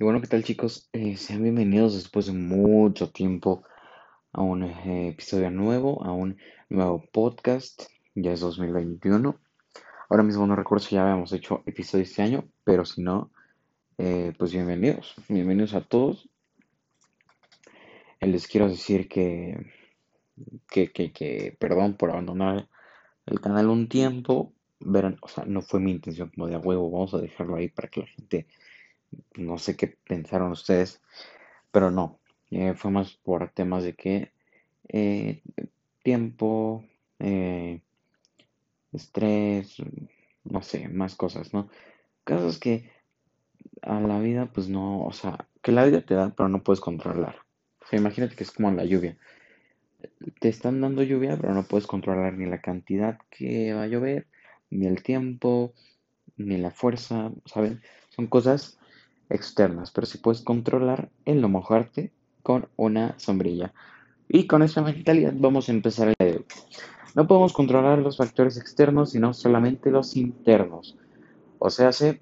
Y bueno, ¿qué tal chicos? Eh, sean bienvenidos después de mucho tiempo a un eh, episodio nuevo, a un nuevo podcast. Ya es 2021. Ahora mismo no recuerdo si ya habíamos hecho episodio este año, pero si no, eh, pues bienvenidos. Bienvenidos a todos. les quiero decir que, que, que, que, perdón por abandonar el canal un tiempo. Verán, o sea, no fue mi intención como de a huevo, vamos a dejarlo ahí para que la gente no sé qué pensaron ustedes, pero no, eh, fue más por temas de que eh, tiempo, eh, estrés, no sé, más cosas, ¿no? Casos que a la vida, pues no, o sea, que la vida te da, pero no puedes controlar. Imagínate que es como la lluvia. Te están dando lluvia, pero no puedes controlar ni la cantidad que va a llover, ni el tiempo, ni la fuerza, ¿saben? Son cosas externas, pero si puedes controlar el no mojarte con una sombrilla. Y con esa mentalidad vamos a empezar el video. No podemos controlar los factores externos, sino solamente los internos. O sea, sé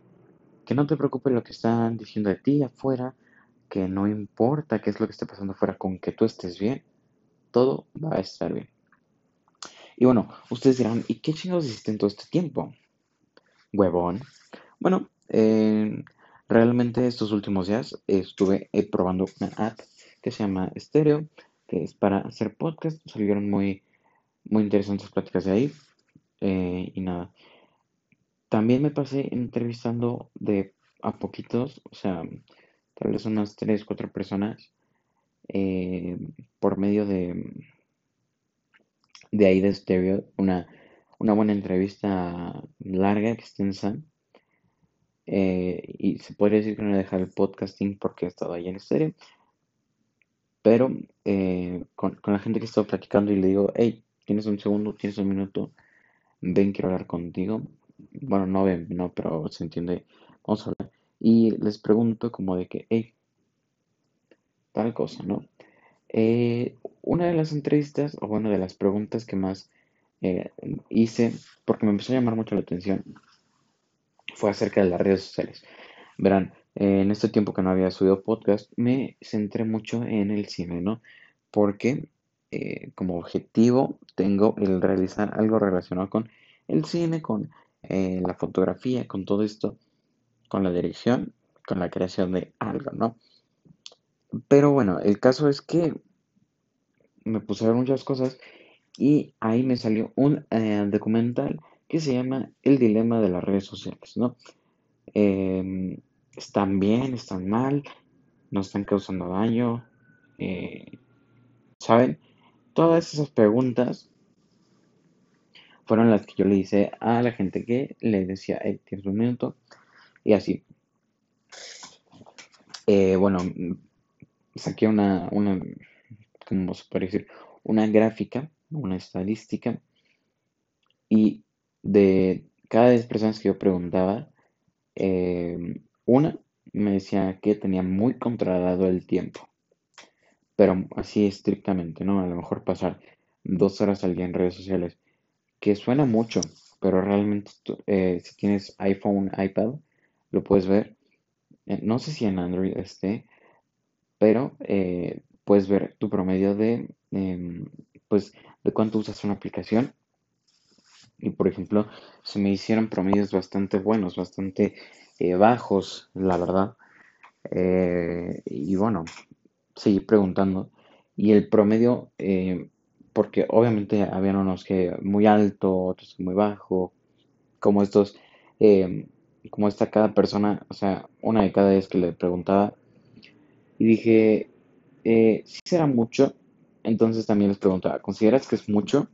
que no te preocupes lo que están diciendo de ti afuera, que no importa qué es lo que esté pasando afuera, con que tú estés bien, todo va a estar bien. Y bueno, ustedes dirán, ¿y qué chingados hiciste en todo este tiempo? Huevón. Bueno, eh, Realmente estos últimos días estuve eh, probando una app que se llama Stereo, que es para hacer podcast. Salieron muy, muy interesantes pláticas de ahí. Eh, y nada. También me pasé entrevistando de a poquitos, o sea, tal vez unas 3, 4 personas, eh, por medio de, de ahí de Stereo. Una, una buena entrevista larga, extensa eh, y se podría decir que no he dejado el podcasting porque he estado ahí en estéreo. Pero eh, con, la gente que he estado platicando y le digo, hey, tienes un segundo, tienes un minuto, ven, quiero hablar contigo. Bueno, no ven, no, pero se entiende, vamos a hablar. Y les pregunto como de que, hey, tal cosa, ¿no? Eh, una de las entrevistas, o bueno, de las preguntas que más hice, porque me empezó a llamar mucho la atención, fue acerca de las redes sociales. Verán, en este tiempo que no había subido podcast, me centré mucho en el cine, ¿no? Porque eh, como objetivo tengo el realizar algo relacionado con el cine, con eh, la fotografía, con todo esto, con la dirección, con la creación de algo, ¿no? Pero bueno, el caso es que me puse a ver muchas cosas y ahí me salió un eh, documental que se llama El dilema de las redes sociales, ¿no? Em, ¿Están bien? ¿Están mal? ¿No están causando daño? Eh, ¿Saben? Todas esas preguntas fueron las que yo le hice a la gente que le decía, hey, tienes un minuto, y así. Eh, bueno, saqué una, una, ¿cómo se puede decir? Una gráfica, una estadística, y de cada 10 personas que yo preguntaba, em, una me decía que tenía muy controlado el tiempo, pero así estrictamente, ¿no? A lo mejor pasar dos horas al día en redes sociales, que suena mucho, pero realmente eh, si tienes iPhone, iPad, lo puedes ver. Eh, no sé si en Android esté, pero eh, puedes ver tu promedio de, em, pues, de cuánto usas una aplicación y por ejemplo, se me hicieron promedios bastante buenos, bastante eh, bajos, la verdad. Eh, y bueno, seguí preguntando. Y el promedio, eh, porque obviamente habían unos que muy alto, otros muy bajo, como estos, como esta cada persona, o sea, una de cada vez que le preguntaba. Y dije, si será mucho. Entonces también les preguntaba, ¿consideras que es mucho?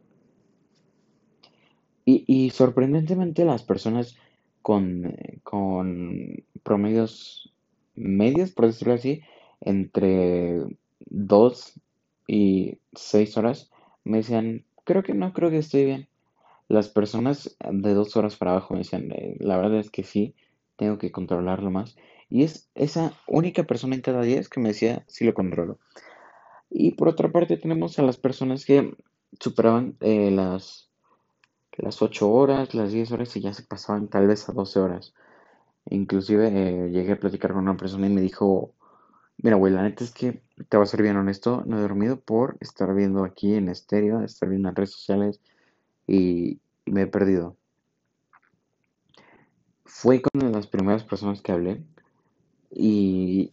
Y, sorprendentemente las personas con, con promedios medios, por decirlo así, entre 2 y 6 horas, me decían, creo que no, creo que estoy bien. Las personas de 2 horas para abajo me decían, eh, la verdad es que sí, tengo que controlarlo más. Y es esa única persona en cada 10 que me decía, sí lo controlo. Y por otra parte tenemos a las personas que superaban eh, las las 8 horas, las 10 horas y ya se pasaban tal vez a 12 horas. Inclusive eh, llegué a platicar con una persona y me dijo, mira, güey, la neta es que te voy a ser bien honesto, no he dormido por estar viendo aquí en estéreo, estar viendo en redes sociales y, y me he perdido. Fue con las primeras personas que hablé y,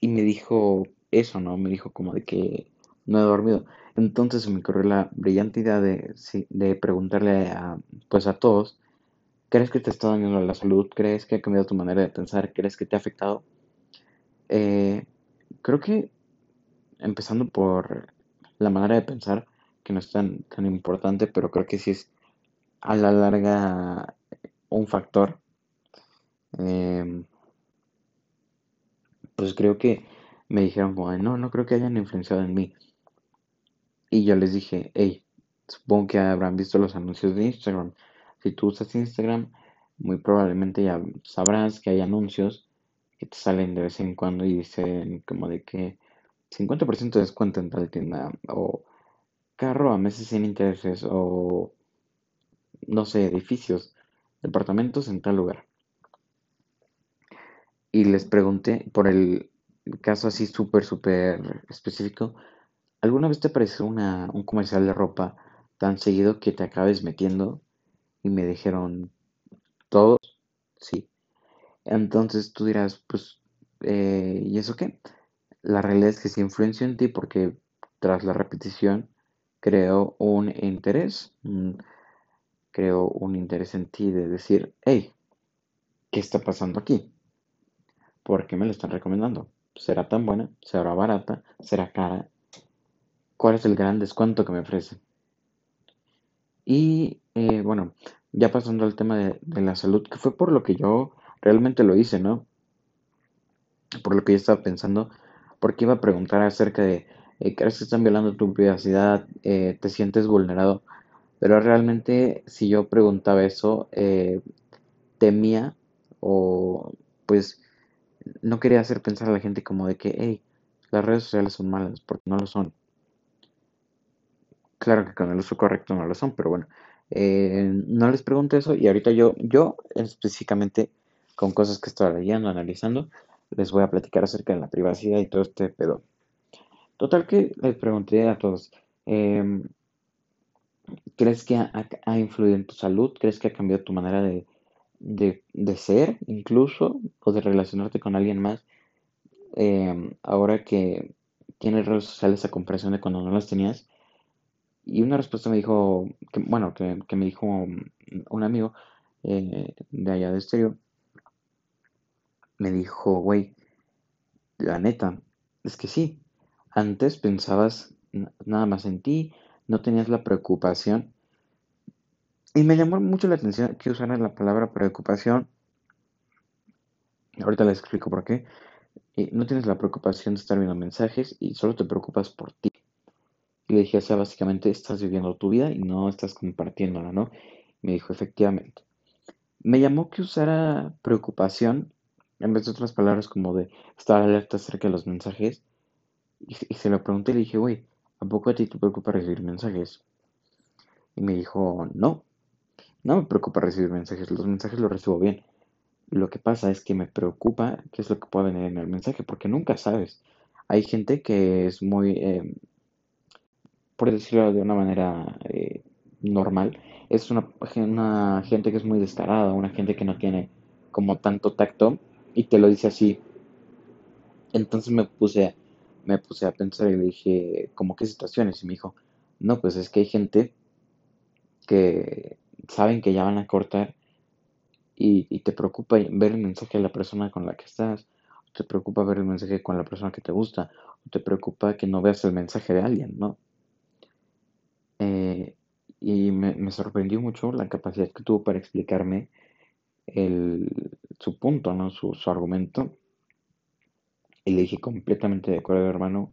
y me dijo eso, ¿no? Me dijo como de que no he dormido. Entonces me ocurrió la brillante idea de, preguntarle a, pues a todos, ¿crees que te está dañando la salud? ¿Crees que ha cambiado tu manera de pensar? ¿Crees que te ha afectado? Eh, creo que empezando por la manera de pensar, que no es tan, tan importante, pero creo que sí es a la larga un factor. eh, pues creo que me dijeron no, no creo que hayan influenciado en mí. Y yo les dije, hey, supongo que habrán visto los anuncios de Instagram. Si tú usas Instagram, muy probablemente ya sabrás que hay anuncios que te salen de vez en cuando y dicen como de que 50% de descuento en tal tienda o carro a meses sin intereses o no sé, edificios, departamentos en tal lugar. Y les pregunté por el caso así súper, súper específico, ¿alguna vez te apareció una, un comercial de ropa tan seguido que te acabes metiendo? Y me dijeron, ¿todos? Sí. Entonces tú dirás, pues, eh, ¿y eso qué? La realidad es que sí influenció en ti porque tras la repetición creó un interés, mm, creó un interés en ti de decir, hey, ¿qué está pasando aquí? ¿Por qué me lo están recomendando? ¿Será tan buena? ¿Será barata? ¿Será cara? ¿Cuál es el gran descuento que me ofrecen? Y eh, bueno, ya pasando al tema de, la salud, que fue por lo que yo realmente lo hice, ¿no? Por lo que yo estaba pensando, porque iba a preguntar acerca de, eh, ¿crees que están violando tu privacidad? Eh, ¿te sientes vulnerado? Pero realmente si yo preguntaba eso, eh, temía o pues no quería hacer pensar a la gente como de que, hey, las redes sociales son malas, porque no lo son. Claro que con el uso correcto no lo son, pero bueno, eh, no les pregunto eso y ahorita yo, yo específicamente con cosas que estoy leyendo, analizando, les voy a platicar acerca de la privacidad y todo este pedo. Total que les pregunté a todos, em, ¿crees que ha, influido en tu salud? ¿Crees que ha cambiado tu manera de, de, de ser incluso o de relacionarte con alguien más? em, ahora que tienes redes sociales a comparación de cuando no las tenías. Y una respuesta me dijo, bueno, que, me dijo un, amigo eh, de allá de Estéreo, me dijo, güey, la neta, es que sí, antes pensabas nada más en ti, no tenías la preocupación. Y me llamó mucho la atención que usaran la palabra preocupación. Ahorita les explico por qué. Y no tienes la preocupación de estar viendo mensajes y solo te preocupas por ti. Y le dije, o sea, básicamente estás viviendo tu vida y no estás compartiéndola, ¿no? Me dijo, efectivamente. Me llamó que usara preocupación en vez de otras palabras como de estar alerta acerca de los mensajes. Y, se lo pregunté y le dije, güey, ¿a poco a ti te preocupa recibir mensajes? Y me dijo, no, no me preocupa recibir mensajes, los mensajes los recibo bien. Lo que pasa es que me preocupa qué es lo que puede venir en el mensaje, porque nunca sabes. Hay gente que es muy, eh, por decirlo de una manera eh, normal, es una, una gente que es muy descarada, una gente que no tiene como tanto tacto y te lo dice así. Entonces me puse, me puse a pensar y le dije, ¿cómo qué situaciones? Y me dijo, no, pues es que hay gente que saben que ya van a cortar y, y te preocupa ver el mensaje de la persona con la que estás, o te preocupa ver el mensaje con la persona que te gusta, o te preocupa que no veas el mensaje de alguien, ¿no? Eh, y me, sorprendió mucho la capacidad que tuvo para explicarme su punto, ¿no? Su, argumento. Y le dije completamente de acuerdo, hermano.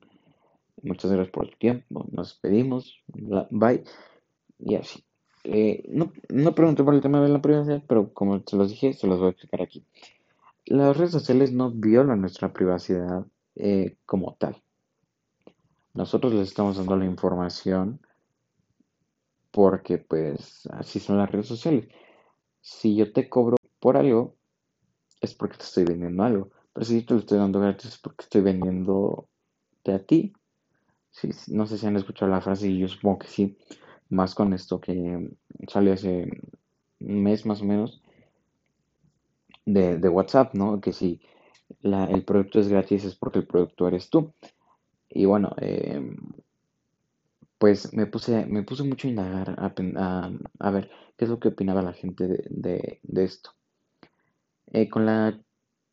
Muchas gracias por tu tiempo. Nos despedimos. Bye. Y así. Eh, no, no pregunté por el tema de la privacidad, pero como se los dije, se los voy a explicar aquí. Las redes sociales no violan nuestra privacidad eh, como tal. Nosotros les estamos dando la información porque pues así son las redes sociales. Si yo te cobro por algo, es porque te estoy vendiendo algo. Pero si yo te lo estoy dando gratis es porque estoy vendiendo a ti. No sé si han escuchado la frase y yo supongo que sí. Más con esto que salió hace un mes más o menos de, de WhatsApp, ¿no? Que si el producto es gratis es porque el producto eres tú. Y bueno, eh, pues me puse, me puse mucho a indagar, a, a, ver qué es lo que opinaba la gente de esto. Eh, con, la,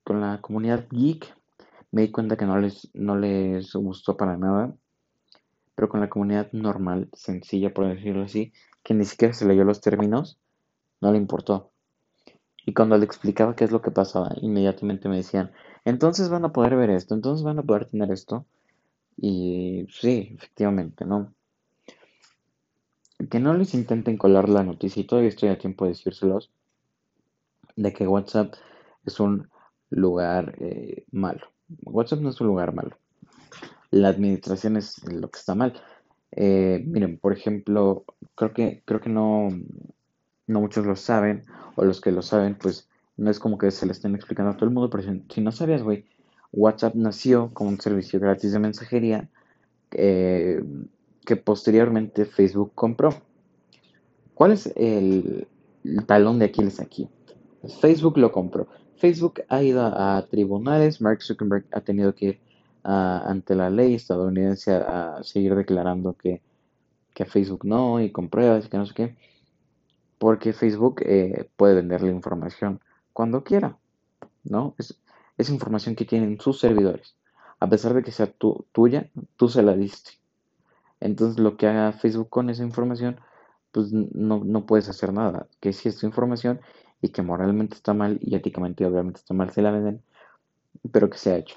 con la comunidad geek me di cuenta que no les, no les gustó para nada, pero con la comunidad normal, sencilla por decirlo así, que ni siquiera se leyó los términos, no le importó. Y cuando le explicaba qué es lo que pasaba, inmediatamente me decían, entonces van a poder ver esto, entonces van a poder tener esto. Y sí, efectivamente, ¿no? Que no les intenten colar la noticia y todavía estoy a tiempo de decírselos de que WhatsApp es un lugar eh, malo. WhatsApp no es un lugar malo. La administración es lo que está mal. Eh, miren, por ejemplo, creo que, creo que no, no muchos lo saben, o los que lo saben, pues no es como que se le estén explicando a todo el mundo, pero si, no sabías, güey, WhatsApp nació como un servicio gratis de mensajería eh, que posteriormente Facebook compró. ¿Cuál es el, talón de Aquiles aquí? Facebook lo compró. Facebook ha ido a, tribunales, Mark Zuckerberg ha tenido que ir ante la ley estadounidense a, seguir declarando que, que, Facebook no y con pruebas y que no sé qué, porque Facebook eh, puede vender la información cuando quiera, ¿no? Es, información que tienen sus servidores. A pesar de que sea tu, tuya, tú se la diste. Entonces lo que haga Facebook con esa información, pues no, no puedes hacer nada. Que si es tu información y que moralmente está mal y éticamente obviamente está mal, se la venden, pero que se ha hecho.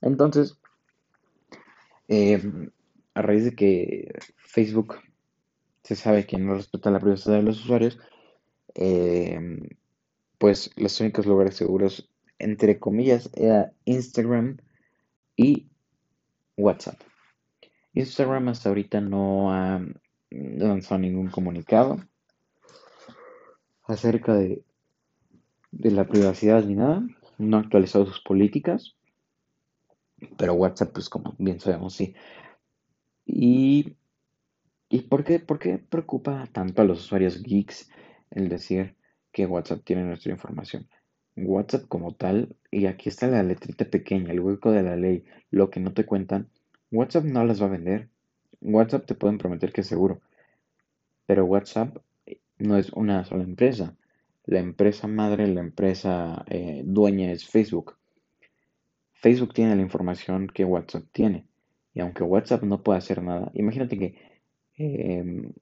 Entonces, eh, a raíz de que Facebook se sabe que no respeta la privacidad de los usuarios, eh, pues los únicos lugares seguros, entre comillas, era Instagram y WhatsApp. Instagram hasta ahorita no ha lanzado ningún comunicado acerca de, de la privacidad ni nada, no ha actualizado sus políticas, pero WhatsApp, pues como bien sabemos, sí. ¿Y, y por, qué, por qué preocupa tanto a los usuarios geeks el decir que WhatsApp tiene nuestra información? WhatsApp como tal, y aquí está la letrita pequeña, el hueco de la ley, lo que no te cuentan, WhatsApp no las va a vender. WhatsApp te pueden prometer que es seguro, pero WhatsApp no es una sola empresa. La empresa madre, la empresa eh, dueña es Facebook. Facebook tiene la información que WhatsApp tiene. Y aunque WhatsApp no puede hacer nada, imagínate que em,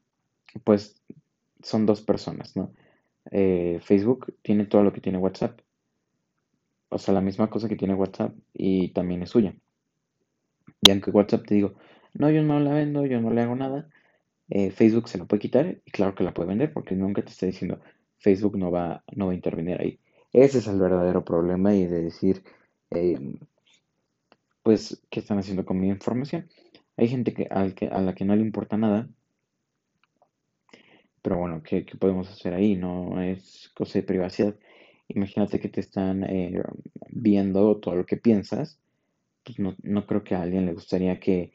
pues son dos personas, ¿no? Eh, Facebook tiene todo lo que tiene WhatsApp. O sea, la misma cosa que tiene WhatsApp y también es suya. Y aunque WhatsApp te digo, no, yo no la vendo, yo no le hago nada, eh, Facebook se la puede quitar y claro que la puede vender porque nunca te está diciendo Facebook no va, no va a intervenir ahí. Ese es el verdadero problema y de decir, eh, pues, ¿qué están haciendo con mi información? Hay gente que, al que, a la que no le importa nada, pero bueno, ¿qué, podemos hacer ahí? No es cosa de privacidad. Imagínate que te están eh, viendo todo lo que piensas. Pues no, no creo que a alguien le gustaría que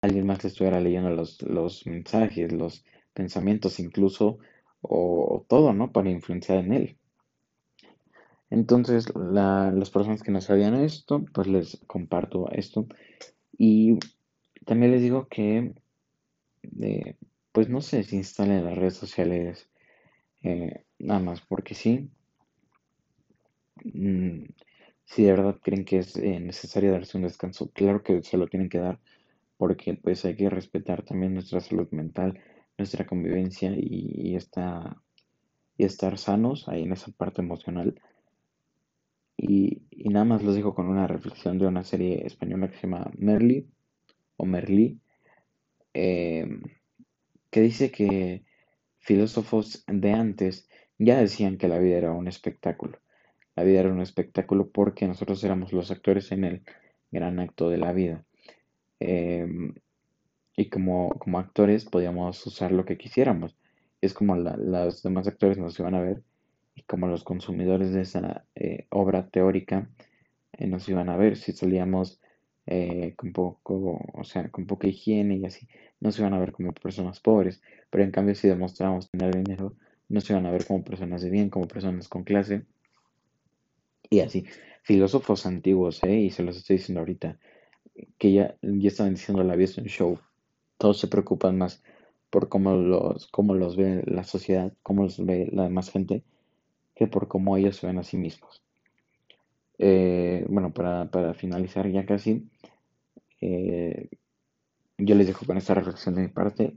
alguien más le estuviera leyendo los, mensajes, los pensamientos incluso, o, todo, ¿no? Para influenciar en él. Entonces, las personas que no sabían esto, pues les comparto esto. Y también les digo que, eh, pues no sé si instalen las redes sociales eh, nada más porque sí. Mm, si de verdad creen que es eh, necesario darse un descanso, claro que se lo tienen que dar porque pues hay que respetar también nuestra salud mental, nuestra convivencia y, y estar sanos ahí en esa parte emocional. Y, nada más los digo con una reflexión de una serie española que se llama Merly o Merlí, eh, que dice que filósofos de antes ya decían que la vida era un espectáculo. La vida era un espectáculo porque nosotros éramos los actores en el gran acto de la vida. Em, y como, como actores podíamos usar lo que quisiéramos. Es como los demás actores nos iban a ver y como los consumidores de esa eh, obra teórica eh, nos iban a ver si salíamos eh, con poco, o sea, con poca higiene y así, no se iban a ver como personas pobres, pero en cambio si demostramos tener dinero, no se iban a ver como personas de bien, como personas con clase y así. Filósofos antiguos, ¿eh? Y se los estoy diciendo ahorita, que ya, ya estaban diciendo la vida show. Todos se preocupan más por cómo los, cómo los ve la sociedad, cómo los ve la demás gente, que por cómo ellos se ven a sí mismos. Eh, bueno, para, para, finalizar ya casi, eh, yo les dejo con esta reflexión de mi parte.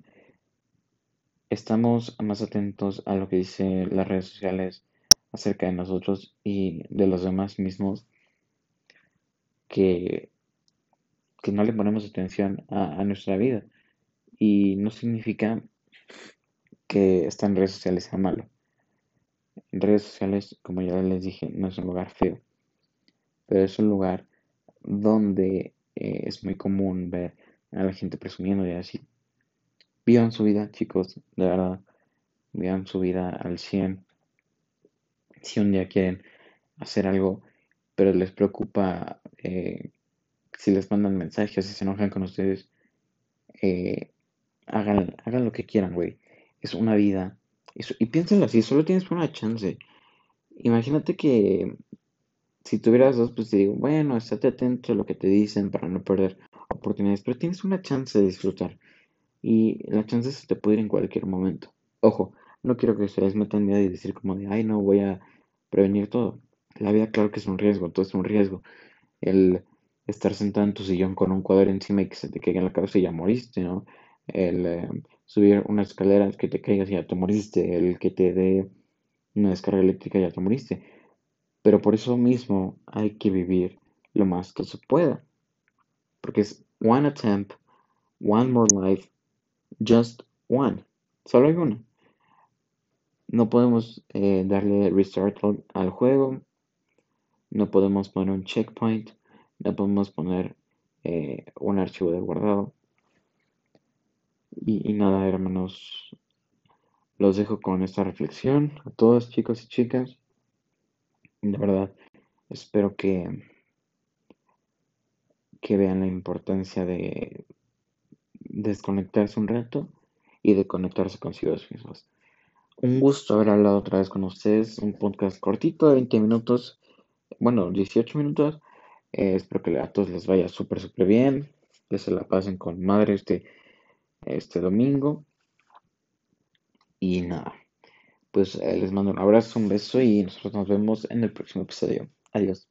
Estamos más atentos a lo que dicen las redes sociales acerca de nosotros y de los demás mismos que, que no le ponemos atención a, nuestra vida. Y no significa que estar en redes sociales sea malo. En redes sociales, como ya les dije, no es un lugar feo, pero es un lugar donde eh, es muy común ver a la gente presumiendo y así. Vivan su vida, chicos, de verdad. Vivan su vida al 100. Si un día quieren hacer algo, pero les preocupa eh, si les mandan mensajes, si se enojan con ustedes, eh, hagan, hagan lo que quieran, güey. Es una vida. y piénsenlo así, solo tienes una chance. Imagínate que si tuvieras dos, pues te digo, bueno, estate atento a lo que te dicen para no perder oportunidades, pero tienes una chance de disfrutar. Y la chance se te puede ir en cualquier momento. Ojo, no quiero que ustedes metan miedo y decir como de, ay, no, voy a prevenir todo. La vida, claro que es un riesgo, todo es un riesgo. El estar sentado en tu sillón con un cuadro encima y que se te caiga en la cabeza y ya moriste, ¿no? El eh, subir una escalera que te caigas y ya te moriste. El que te dé una descarga eléctrica y ya te moriste pero por eso mismo hay que vivir lo más que se pueda. Porque es one attempt, one more life, just one. Solo hay una. No podemos eh, darle restart al juego. No podemos poner un checkpoint. No podemos poner eh, un archivo de guardado. Y, nada, hermanos. Los dejo con esta reflexión a todos, chicos y chicas. De verdad, espero que, que vean la importancia de desconectarse un rato y de conectarse consigo mismos. Un gusto haber hablado otra vez con ustedes. Un podcast cortito de 20 minutos. Bueno, 18 minutos. Eh, espero que a todos les vaya súper, súper bien. Que se la pasen con madre este, este domingo. Y nada pues eh, les mando un abrazo, un beso y nosotros nos vemos en el próximo episodio. Adiós.